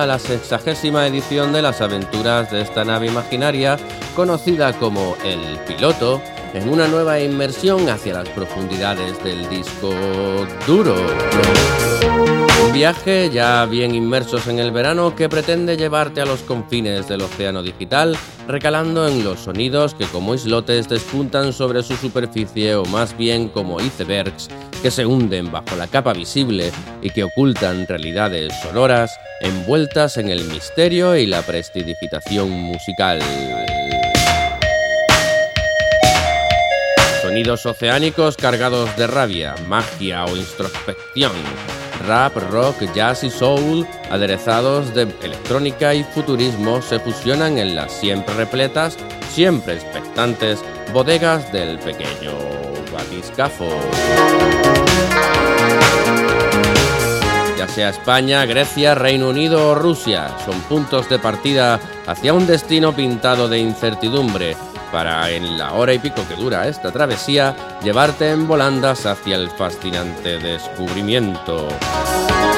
A la sexagésima edición de las aventuras de esta nave imaginaria conocida como El Piloto en una nueva inmersión hacia las profundidades del disco duro. Un viaje ya bien inmersos en el verano que pretende llevarte a los confines del océano digital, recalando en los sonidos que como islotes despuntan sobre su superficie o más bien como icebergs que se hunden bajo la capa visible y que ocultan realidades sonoras envueltas en el misterio y la prestidigitación musical. Sonidos oceánicos cargados de rabia, magia o introspección. Rap, rock, jazz y soul, aderezados de electrónica y futurismo, se fusionan en las siempre repletas, siempre expectantes bodegas del pequeño batiscafo. Ya sea España, Grecia, Reino Unido o Rusia, son puntos de partida hacia un destino pintado de incertidumbre, para en la hora y pico que dura esta travesía llevarte en volandas hacia el fascinante descubrimiento.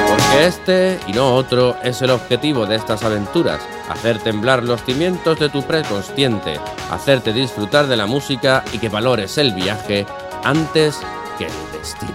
Porque este y no otro es el objetivo de estas aventuras, hacer temblar los cimientos de tu preconsciente, hacerte disfrutar de la música y que valores el viaje antes que el destino.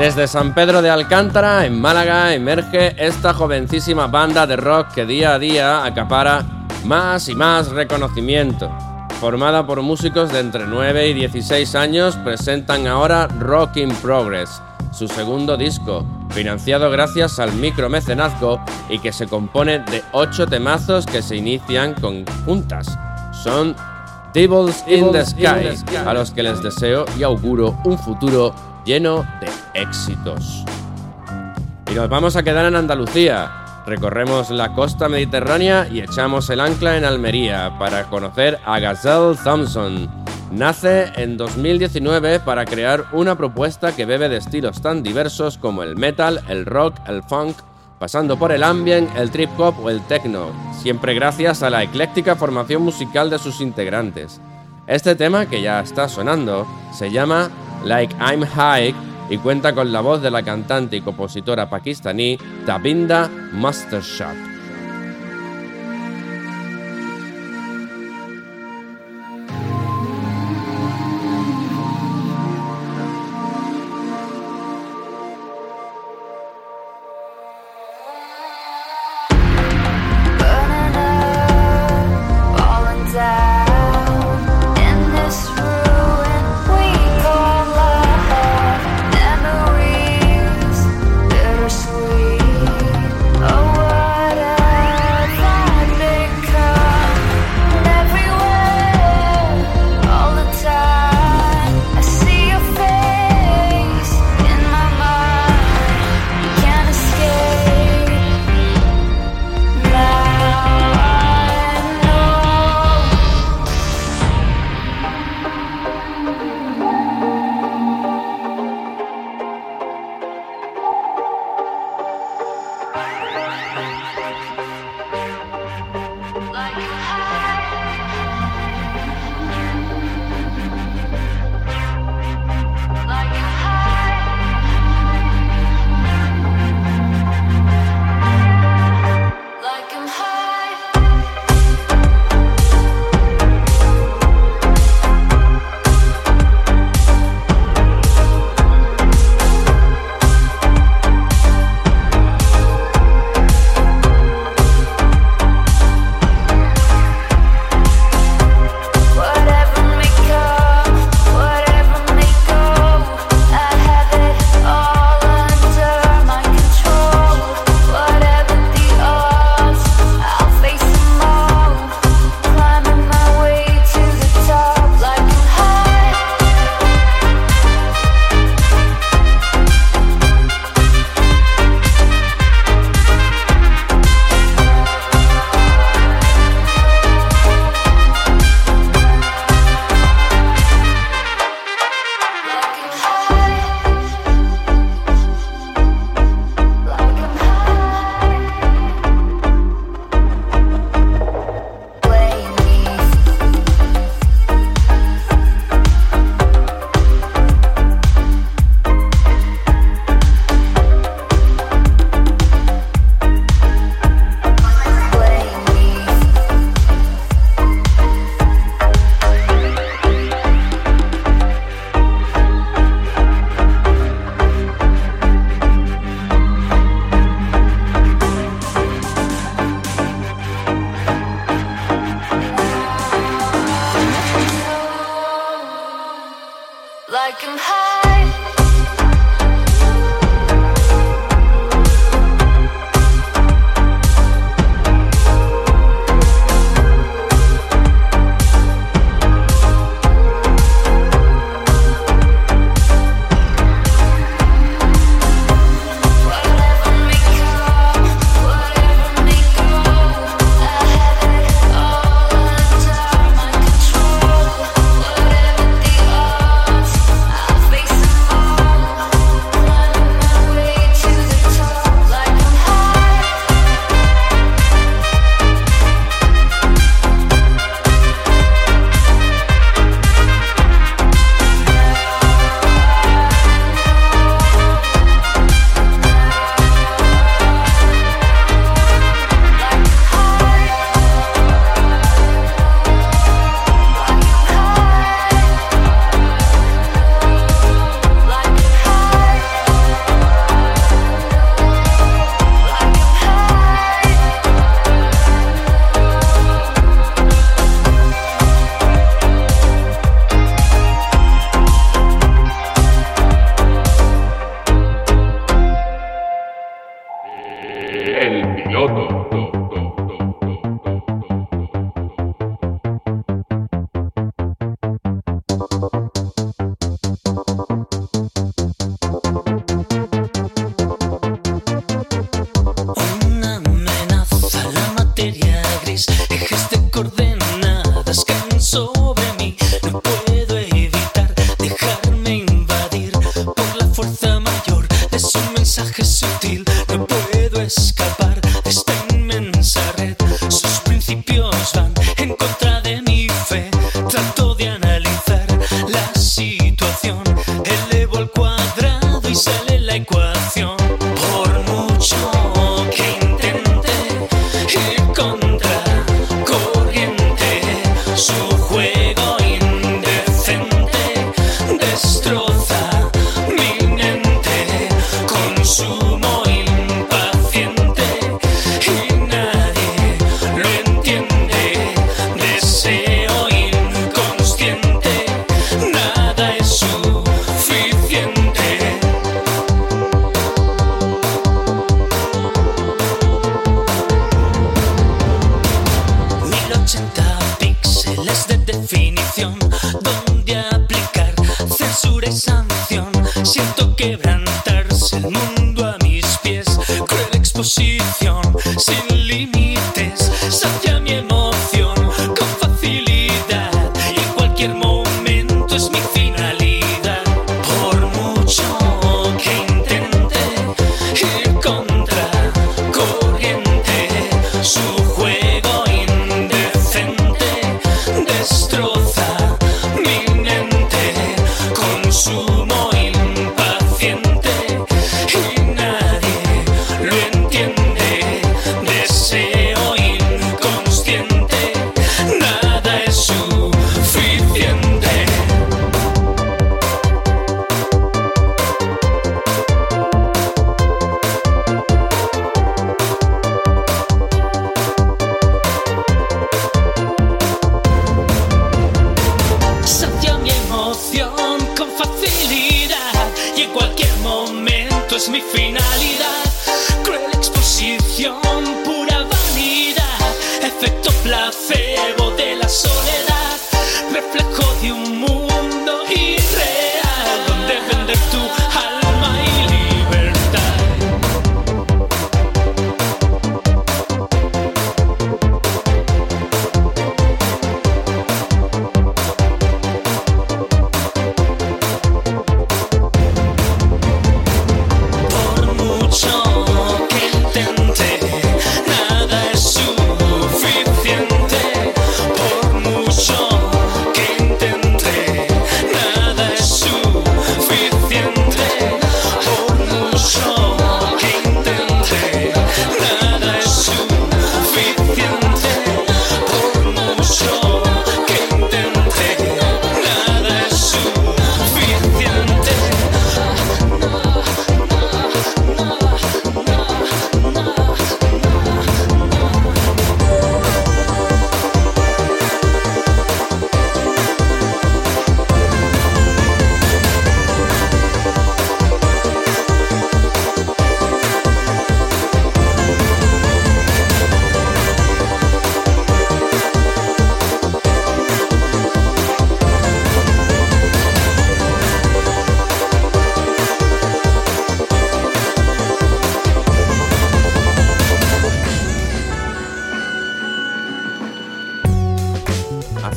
Desde San Pedro de Alcántara, en Málaga, emerge esta jovencísima banda de rock que día a día acapara más y más reconocimiento. Formada por músicos de entre 9 y 16 años, presentan ahora Rock in Progress, su segundo disco, financiado gracias al micromecenazgo y que se compone de 8 temazos que se inician con juntas. Son Devils in the Sky, a los que les deseo y auguro un futuro lleno de éxitos. Y nos vamos a quedar en Andalucía. Recorremos la costa mediterránea y echamos el ancla en Almería para conocer a Gazelle Thompson. Nace en 2019 para crear una propuesta que bebe de estilos tan diversos como el metal, el rock, el funk, pasando por el ambient, el trip hop o el techno, siempre gracias a la ecléctica formación musical de sus integrantes. Este tema que ya está sonando se llama Like I'm High y cuenta con la voz de la cantante y compositora pakistaní Tabinda Mastershot.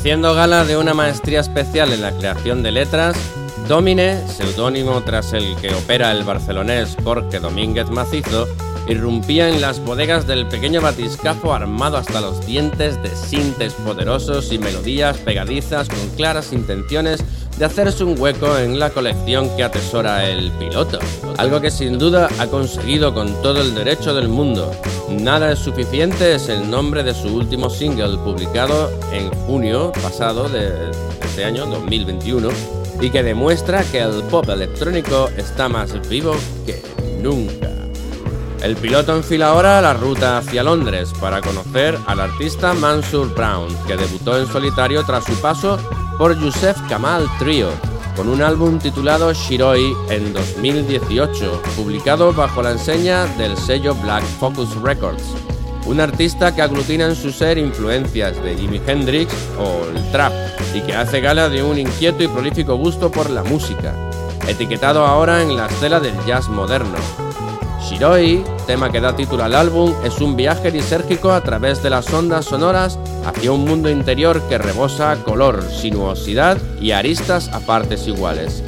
Haciendo gala de una maestría especial en la creación de letras, Domine, seudónimo tras el que opera el barcelonés Jorge Domínguez Macizo, irrumpía en las bodegas del pequeño batiscafo armado hasta los dientes de sintes poderosos y melodías pegadizas con claras intenciones de hacerse un hueco en la colección que atesora el piloto, algo que sin duda ha conseguido con todo el derecho del mundo. Nada es suficiente es el nombre de su último single publicado en junio pasado de este año 2021 y que demuestra que el pop electrónico está más vivo que nunca. El piloto enfila ahora la ruta hacia Londres para conocer al artista Mansur Brown, que debutó en solitario tras su paso por Yusef Kamal Trio, con un álbum titulado Shiroi en 2018, publicado bajo la enseña del sello Black Focus Records. Un artista que aglutina en su ser influencias de Jimi Hendrix o el trap y que hace gala de un inquieto y prolífico gusto por la música, etiquetado ahora en la estela del jazz moderno. Shiroi, tema que da título al álbum, es un viaje lisérgico a través de las ondas sonoras hacia un mundo interior que rebosa color, sinuosidad y aristas a partes iguales.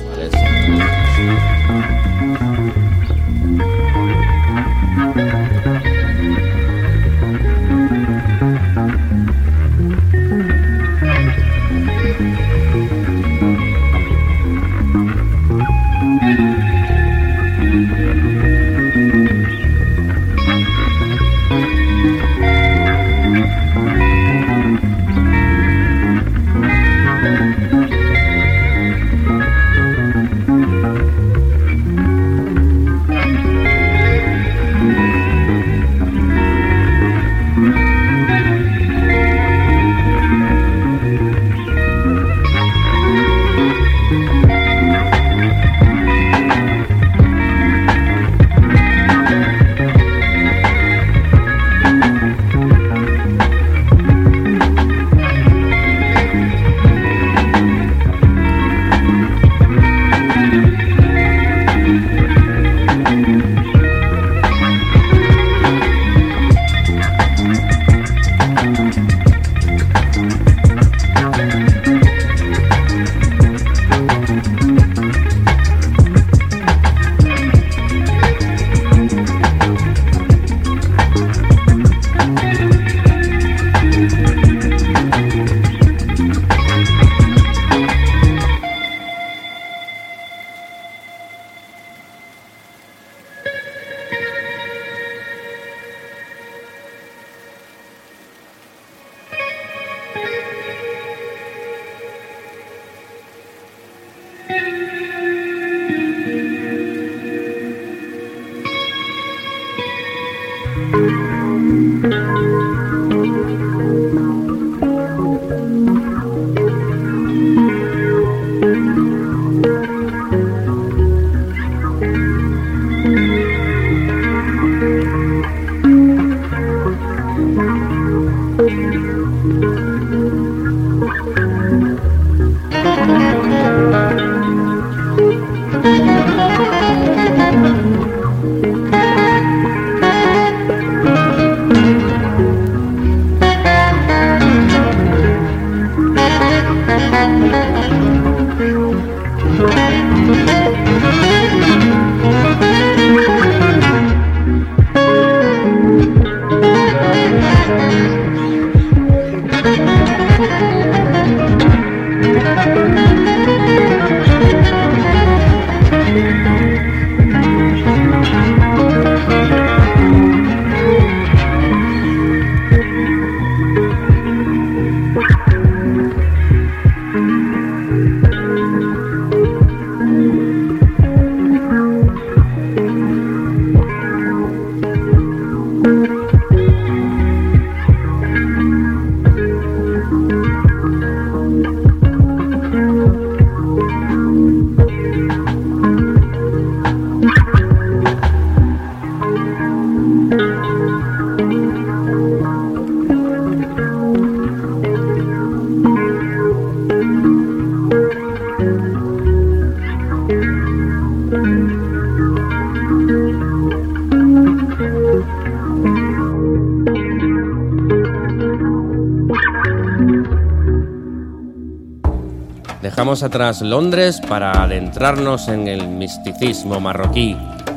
Dejamos atrás Londres para adentrarnos en el misticismo marroquí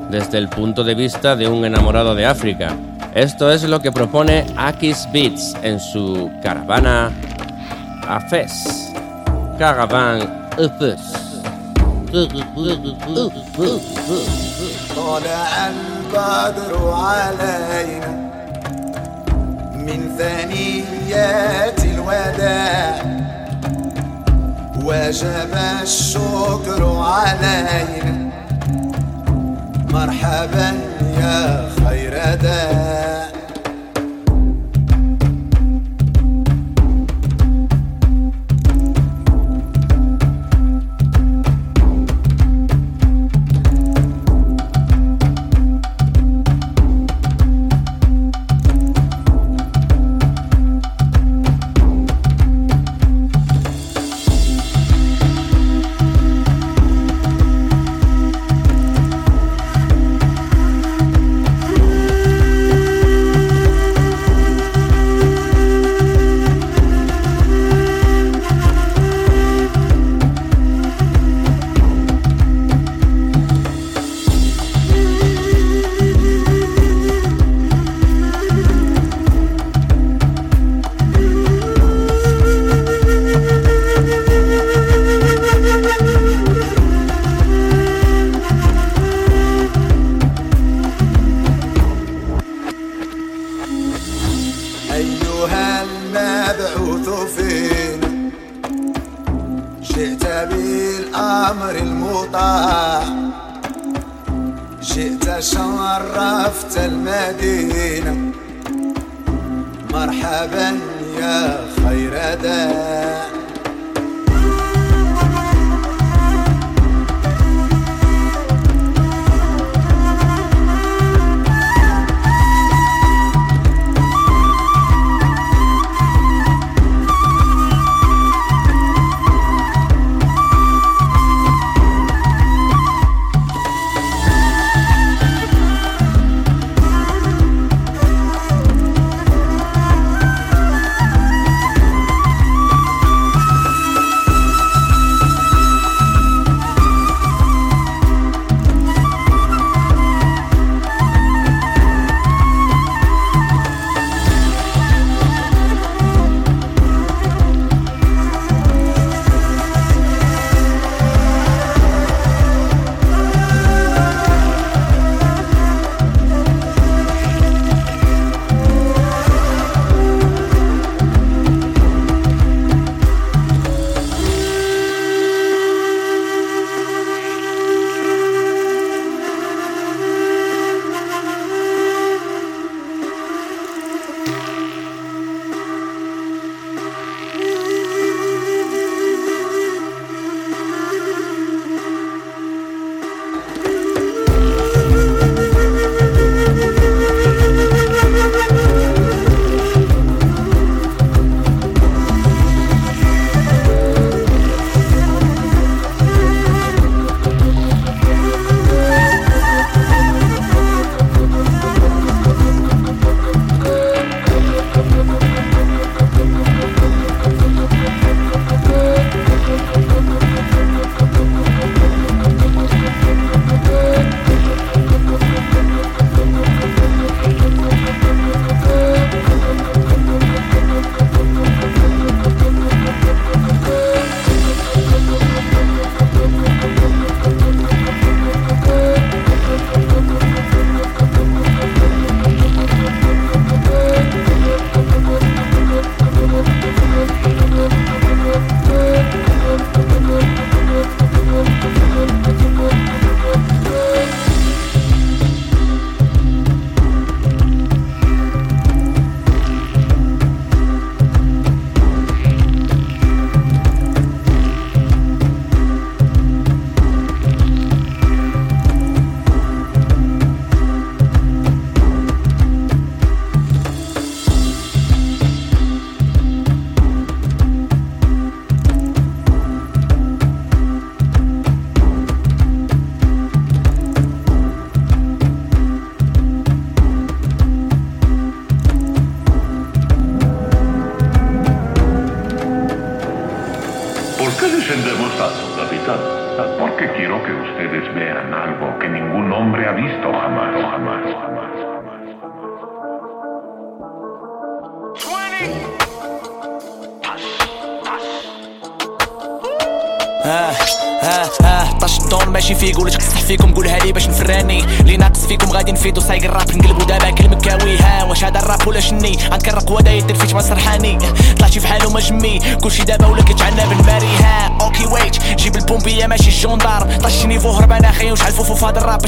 desde el punto de vista de un enamorado de África. Esto es lo que propone Akis Beats en su caravana Afes. Caravan Afes. وجب الشكر علينا. مرحبا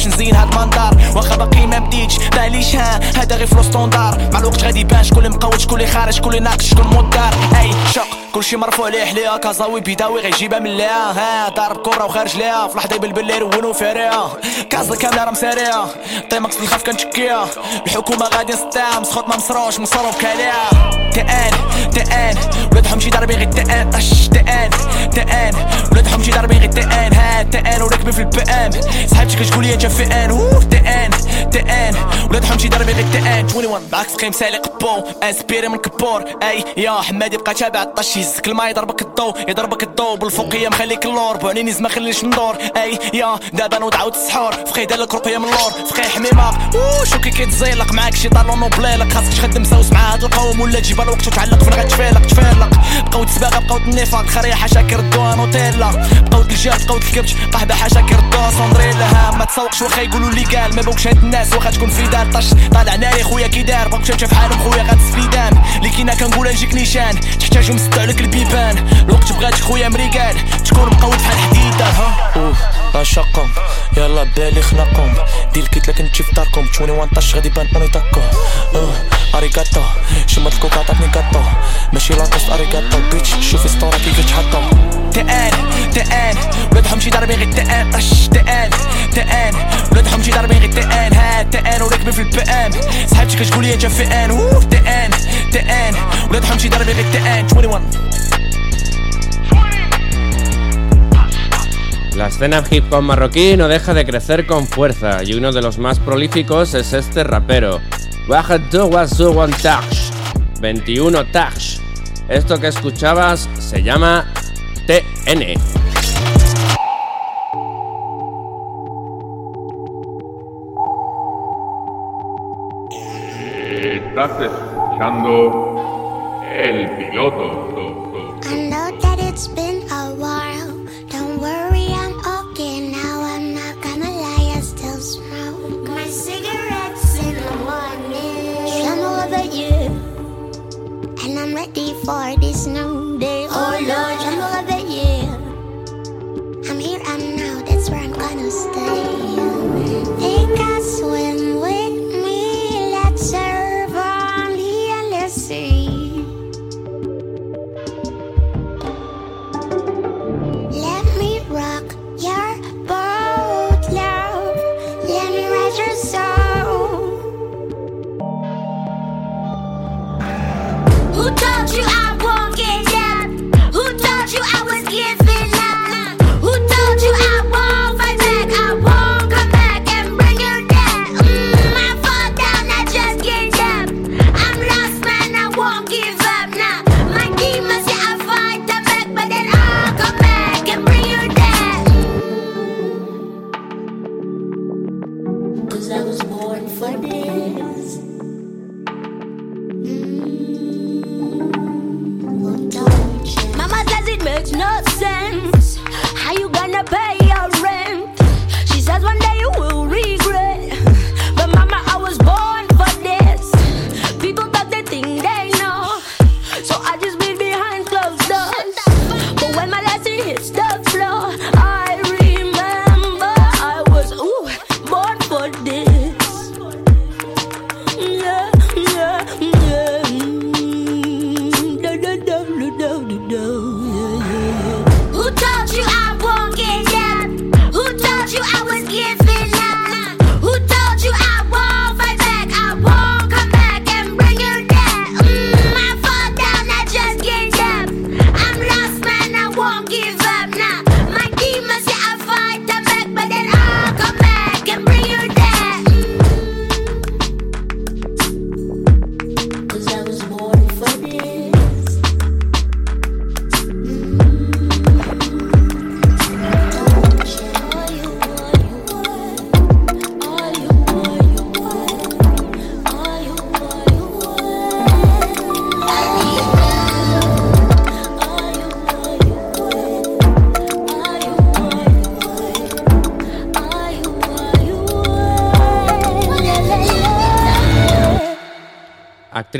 باش نزين هاد المنظر واخا باقي ما بديتش معليش ها؟ هذا غير فلو ستوندار. مع الوقت غادي يبان شكون اللي مقود شكون اللي خارج شكون اللي ناقص شكون مدار أي شق كلشي مرفوع ليه حليها كازاوي بيداوي غيجيبها من ليها. ها ضارب كرة وخارج ليها. في لحظة يبلبل لي يرونو فاريها كازا كاملة راه مساريها طيمكس نخاف كنتشكيها الحكومة غادي نسطيها مسخوط ما مصروش مصروف كاليها تأن تأن. ولاد حمشي ضاربين غير تأن. طش تأن تأن. ولاد حمشي ضاربين غير تأن. ها في البام Cause je voulais déjà fait un, ouf, t'es haine, t'es haine حمشي ضاربين غير تان 21 معاك سقيم سالق بو انسبيري من كبور. أي يا حمادي بقى تابع الطش يهزك الماء يضربك الضو يضربك الضو بالفوقية مخليك اللور. بعنيني ما خليش ندور. أي يا دابا نوض عاود السحور فقي دالك رقية من اللور. فقي حميمه أوه شو كي كيتزيلق معاك شي طالون وبليلك خاصك تخدم سوس مع هاد القوم. ولا تجيب الوقت وتعلق. فين غتفيلق تفيلق بقاو تسباغه بقاو النفاق خريحة شاكر الدوان وتيلا بقاو الجهد بقاو الكبت بيتش قهبة حاجة كيردوها صندري لها ما تسوقش. واخا يقولوا لي قال ما بوكش هاد الناس. واخا تكون في دار عرفاش طالع ناري خويا كي داير مشات في حالهم خويا غاد سبيدان. اللي كينا كنقول نجيك نيشان تحتاجهم مسدو عليك البيبان. الوقت بغات خويا مريكان تكون مقود بحال حديده ها؟ أوف عشقهم يلا بالي خلقهم دير كيت لكن تشي في داركم 21 طاش غادي بان اوني تاكو أوه اريكاتو شمت الكوكا عطاتني كاتو ماشي لاطوس اريكاتو بيتش شوفي ستورا كيف تحطو. تأن تأن. ولاد حمشي ضاربين غير تأن. أش تأن تأن. ولاد حمشي ضاربين غير تأن. ها تأن. وراكبين في البقام صحابتي كتقول لي انت فئان اوه تقال تقال ولاد حمشي ضاربين غير تقال 21 La escena hip hop marroquí no deja de crecer con fuerza y uno de los más prolíficos es este rapero, Wahad 21 Tash. Esto que escuchabas se llama TN. I know that it's been a while. Don't worry, I'm okay now. I'm not gonna lie, I still smoke my cigarettes in the morning. Tremble over you, and I'm ready for this new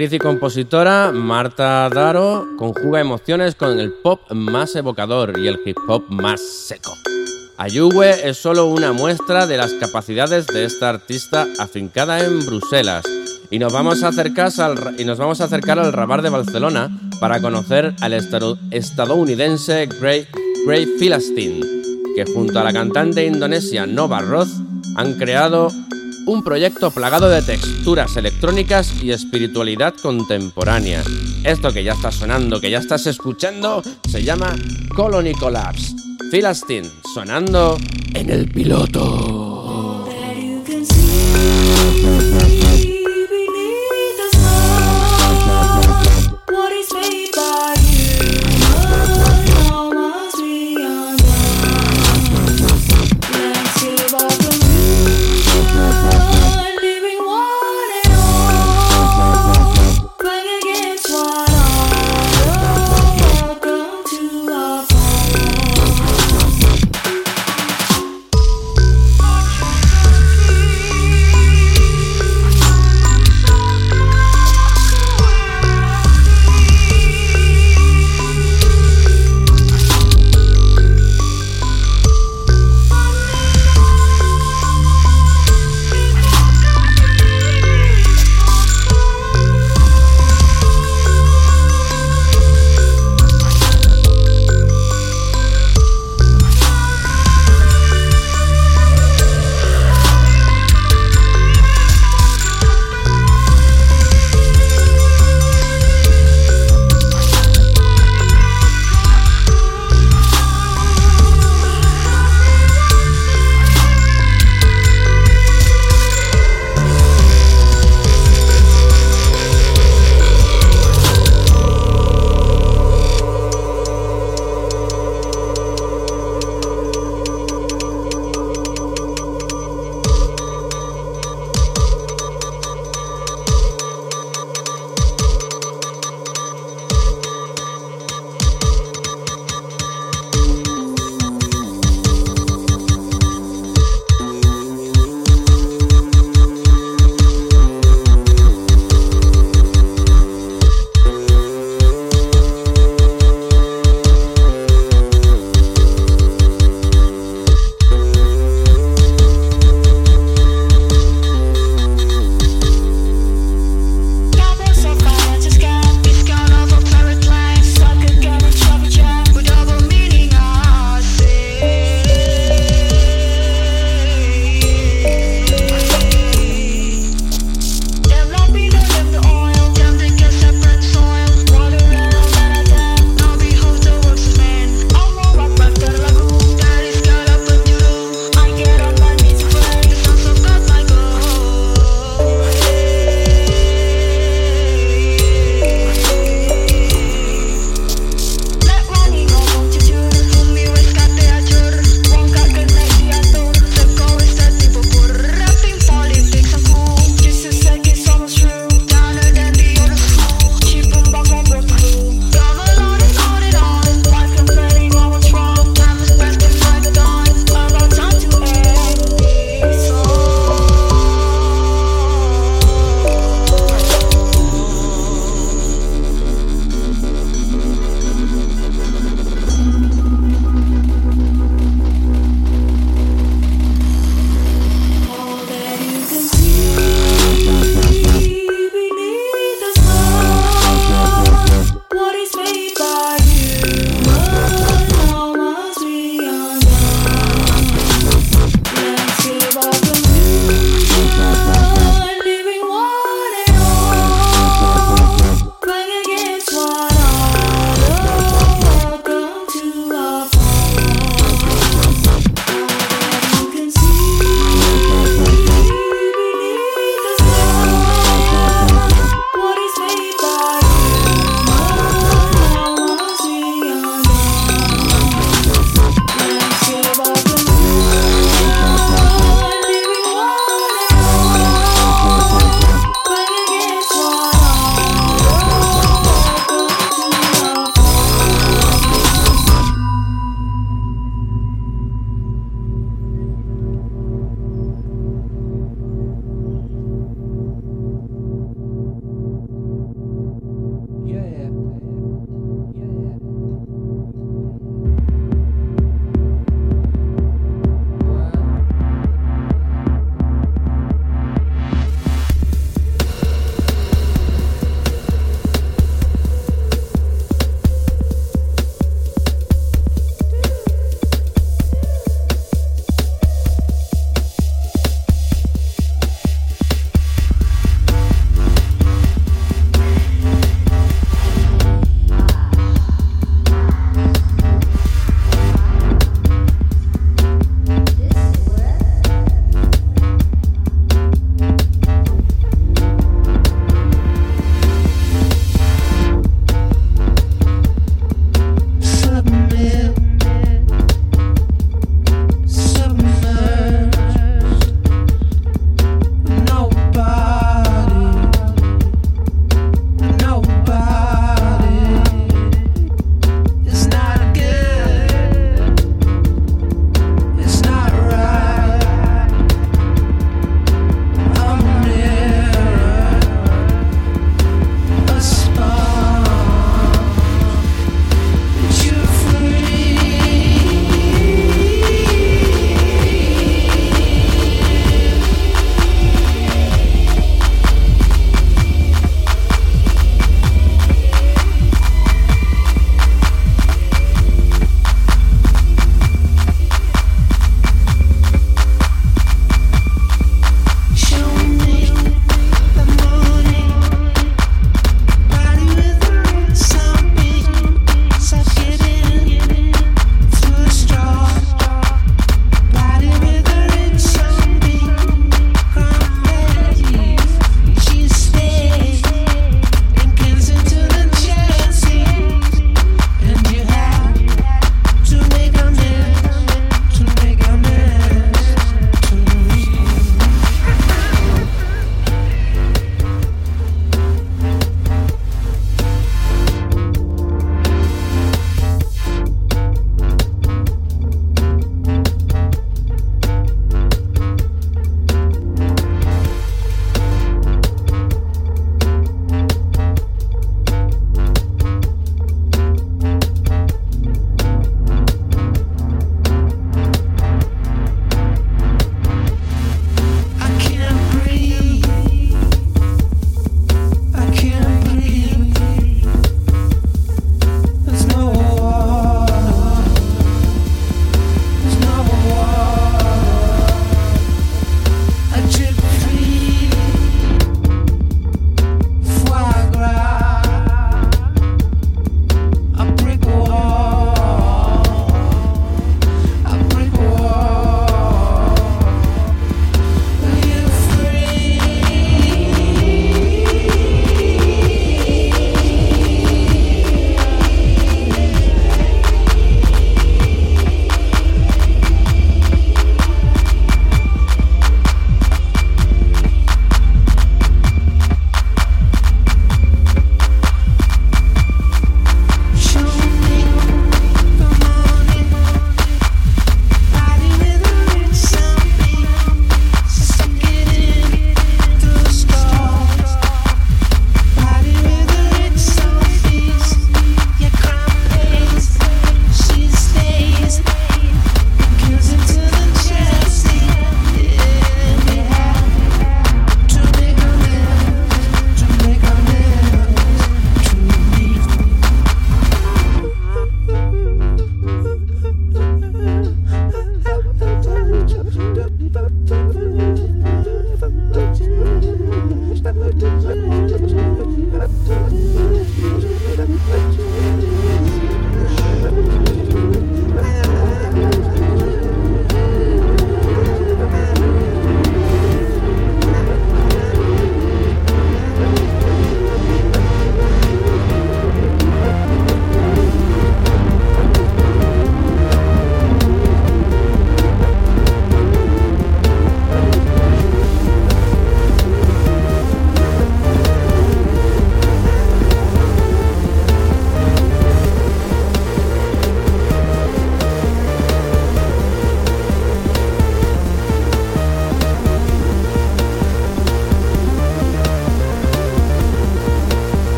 Actriz y compositora Marta Daro conjuga emociones con el pop más evocador y el hip hop más seco. Ayuwe es solo una muestra de las capacidades de esta artista afincada en Bruselas. Y nos vamos a acercar al, y nos vamos a acercar al Rabar de Barcelona para conocer al estado- estadounidense Gray, Gray que junto a la cantante indonesia Nova Roth han creado un proyecto plagado de texturas electrónicas y espiritualidad contemporánea. Esto que ya está sonando, que ya estás escuchando, se llama Colony Collapse. Philistine, sonando en el piloto.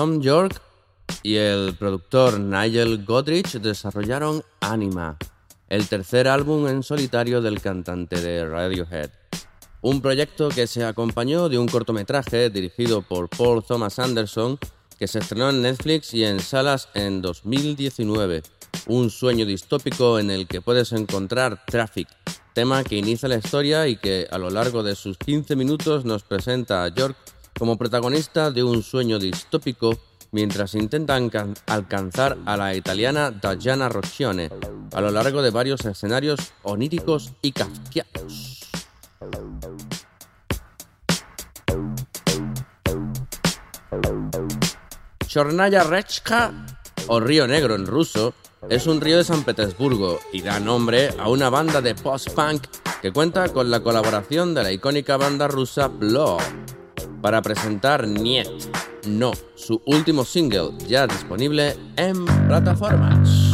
Tom York y el productor Nigel Godrich desarrollaron Anima, el tercer álbum en solitario del cantante de Radiohead. Un proyecto que se acompañó de un cortometraje dirigido por Paul Thomas Anderson que se estrenó en Netflix y en salas en 2019. Un sueño distópico en el que puedes encontrar Traffic, tema que inicia la historia y que a lo largo de sus 15 minutos nos presenta a York como protagonista de un sueño distópico mientras intentan alcanzar a la italiana Diana Roccione a lo largo de varios escenarios oníricos y kafkianos. Chornaya Rechka, o Río Negro en ruso, es un río de San Petersburgo y da nombre a una banda de post-punk que cuenta con la colaboración de la icónica banda rusa Blood para presentar Niet, No, su último single ya disponible en plataformas.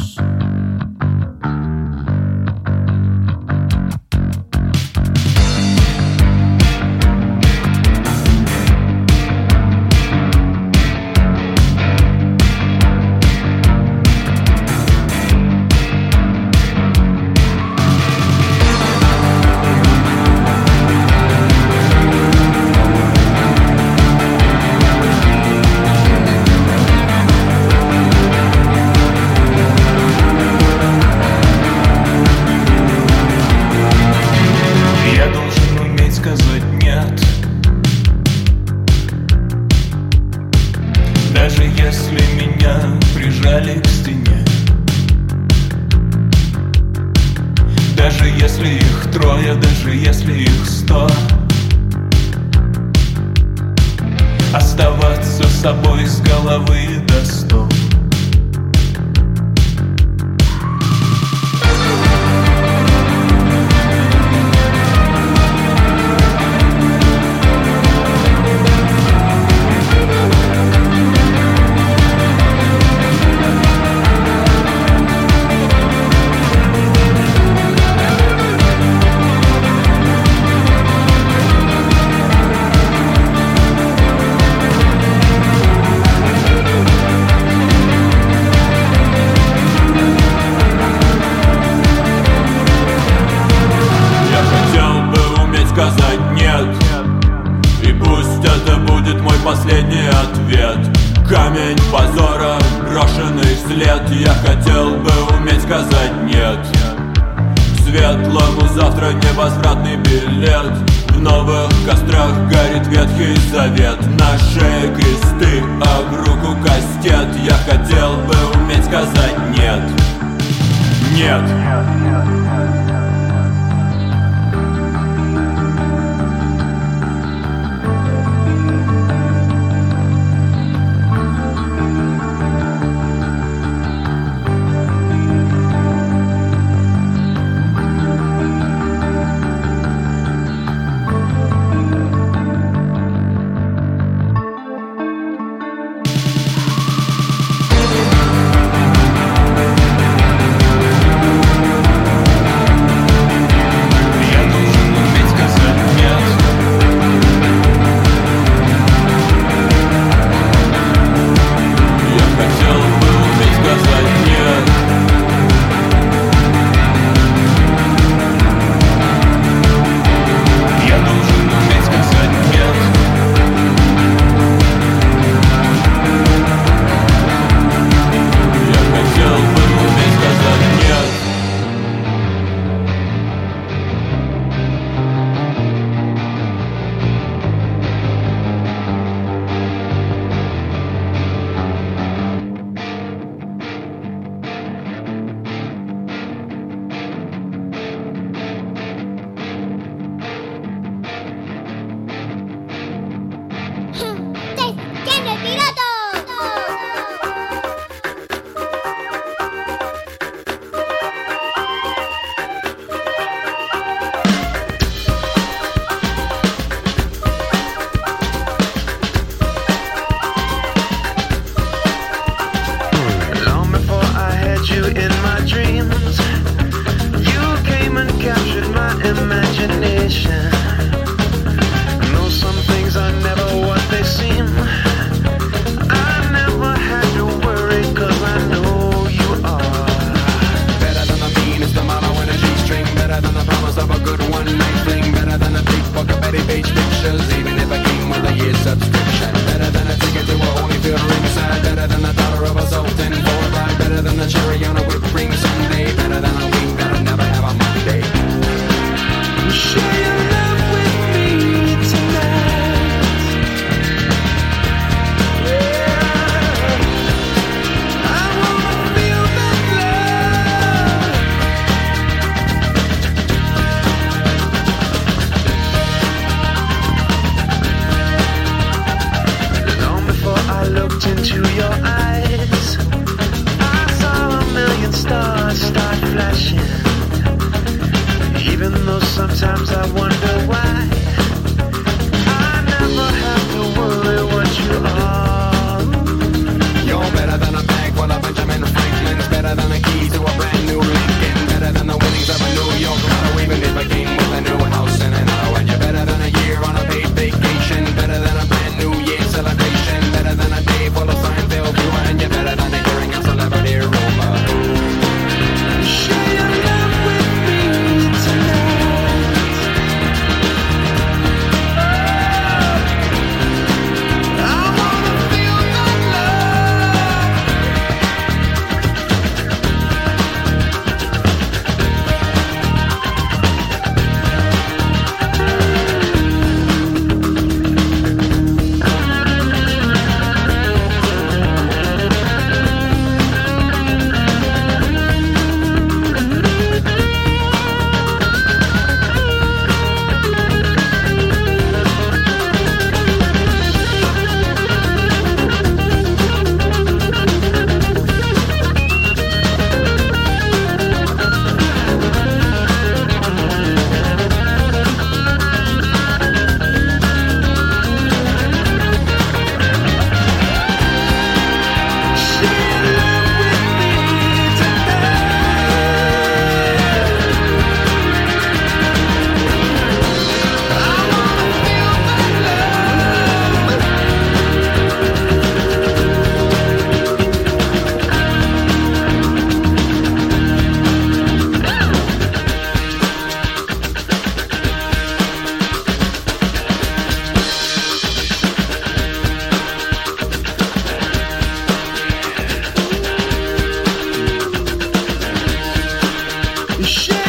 shit.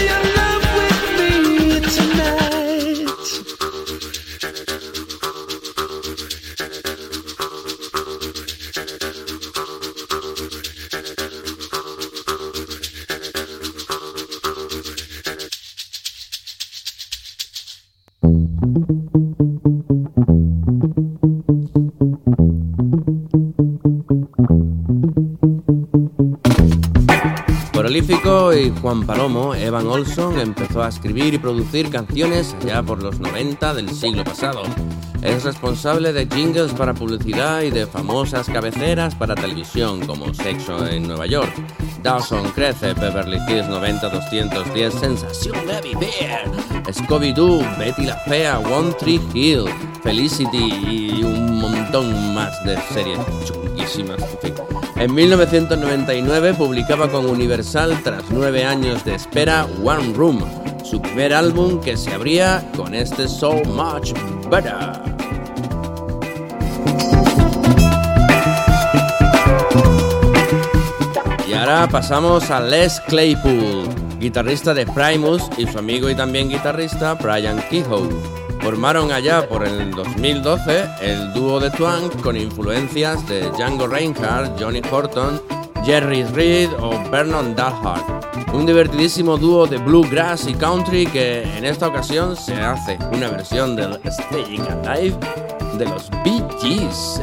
Juan Palomo, Evan Olson empezó a escribir y producir canciones ya por los 90 del siglo pasado. Es responsable de jingles para publicidad y de famosas cabeceras para televisión como Sexo en Nueva York, Dawson Crece, Beverly Hills 90-210, Sensación de Vivir, Scooby-Doo, Betty la Fea, One Tree Hill, Felicity y un montón más de series chunguísimas. En 1999 publicaba con Universal, tras nueve años de espera, One Room, su primer álbum que se abría con este So Much Better. Y ahora pasamos a Les Claypool, guitarrista de Primus y su amigo y también guitarrista Brian Kehoe. Formaron allá por el 2012 el dúo de Twang con influencias de Django Reinhardt, Johnny Horton, Jerry Reed o Vernon Dalhart. Un divertidísimo dúo de bluegrass y country que en esta ocasión se hace una versión del Staying Alive de los Bee Gees.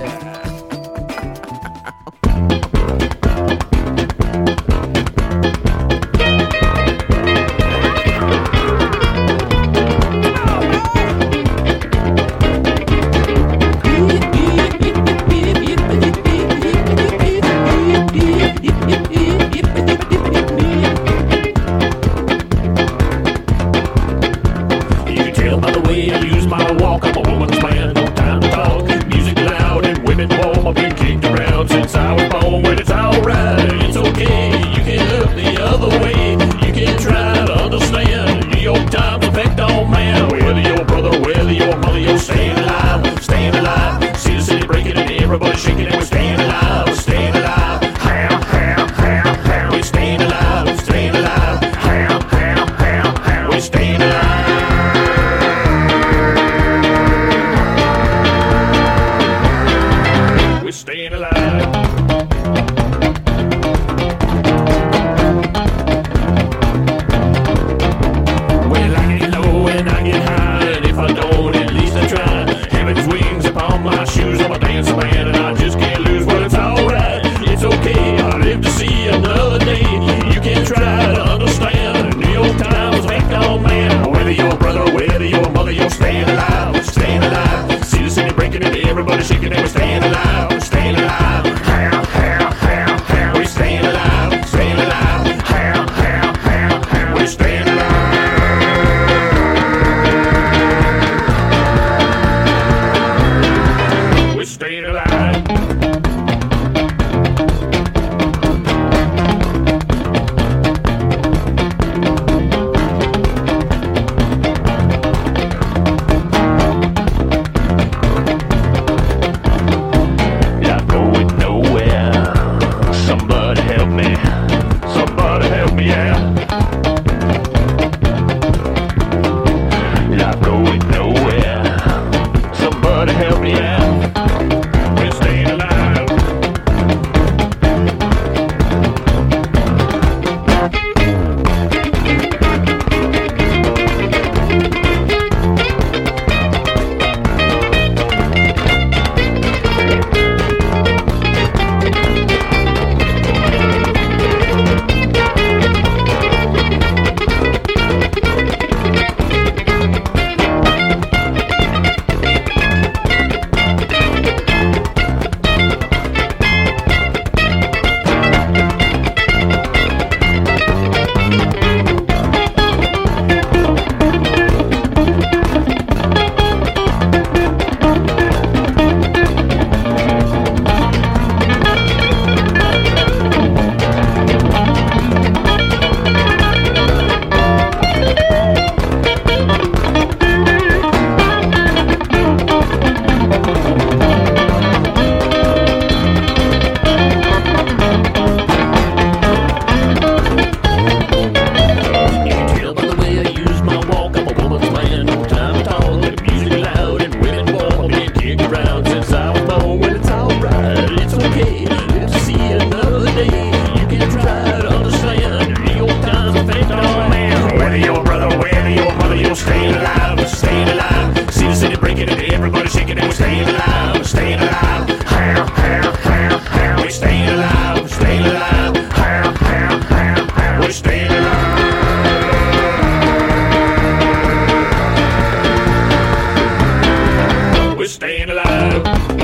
Staying alive.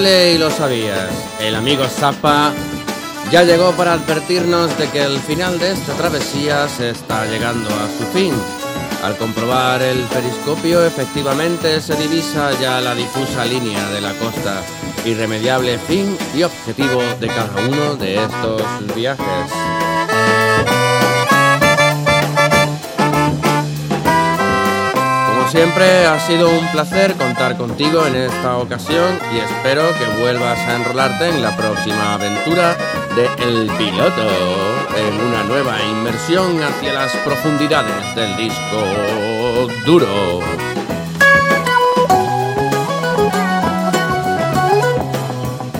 Y lo sabías. El amigo Zappa ya llegó para advertirnos de que el final de esta travesía se está llegando a su fin. Al comprobar el periscopio, efectivamente se divisa ya la difusa línea de la costa, irremediable fin y objetivo de cada uno de estos viajes. Siempre, ha sido un placer contar contigo en esta ocasión y espero que vuelvas a enrolarte en la próxima aventura de El Piloto, en una nueva inmersión hacia las profundidades del disco duro.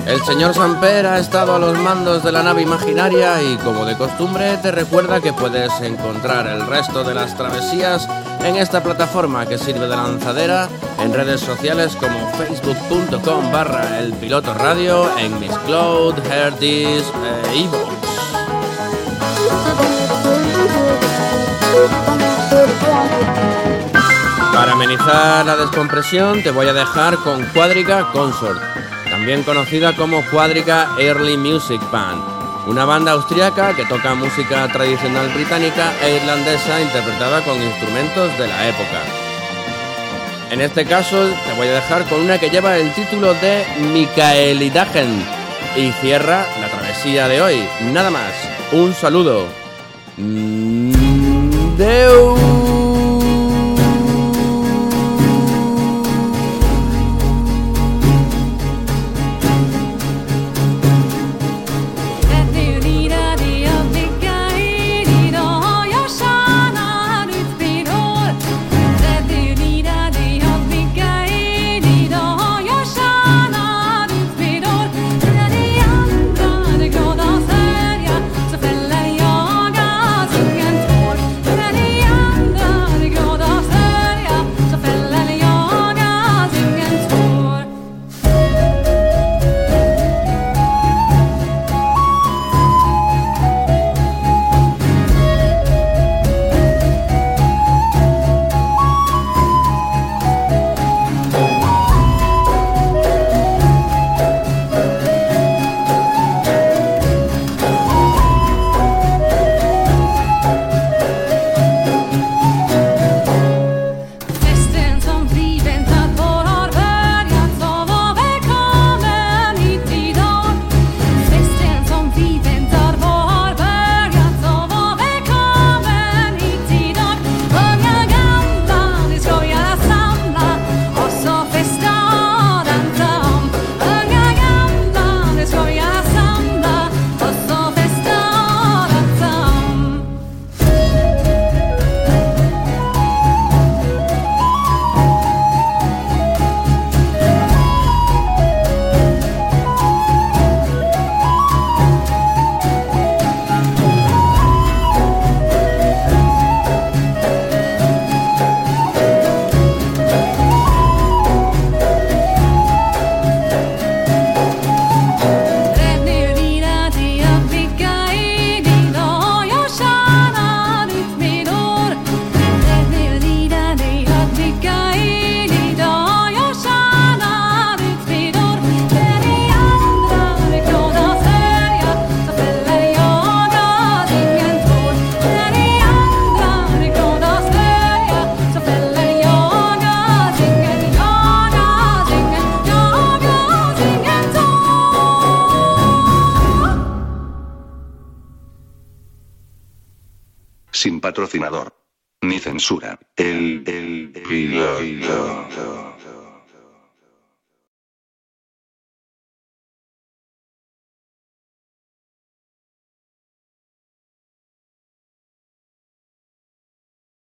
El señor Samper ha estado a los mandos de la nave imaginaria y como de costumbre te recuerda que puedes encontrar el resto de las travesías en esta plataforma que sirve de lanzadera en redes sociales como facebook.com barra el piloto radio, en Miss Cloud, Herdis e iVoox. Para amenizar la descompresión te voy a dejar con Cuadriga Consort, también conocida como Cuadriga Early Music Band, una banda austriaca que toca música tradicional británica e irlandesa interpretada con instrumentos de la época. En este caso te voy a dejar con una que lleva el título de Mikaelidagen y cierra la travesía de hoy. Nada más, un saludo. Mm, Deu. Patrocinador.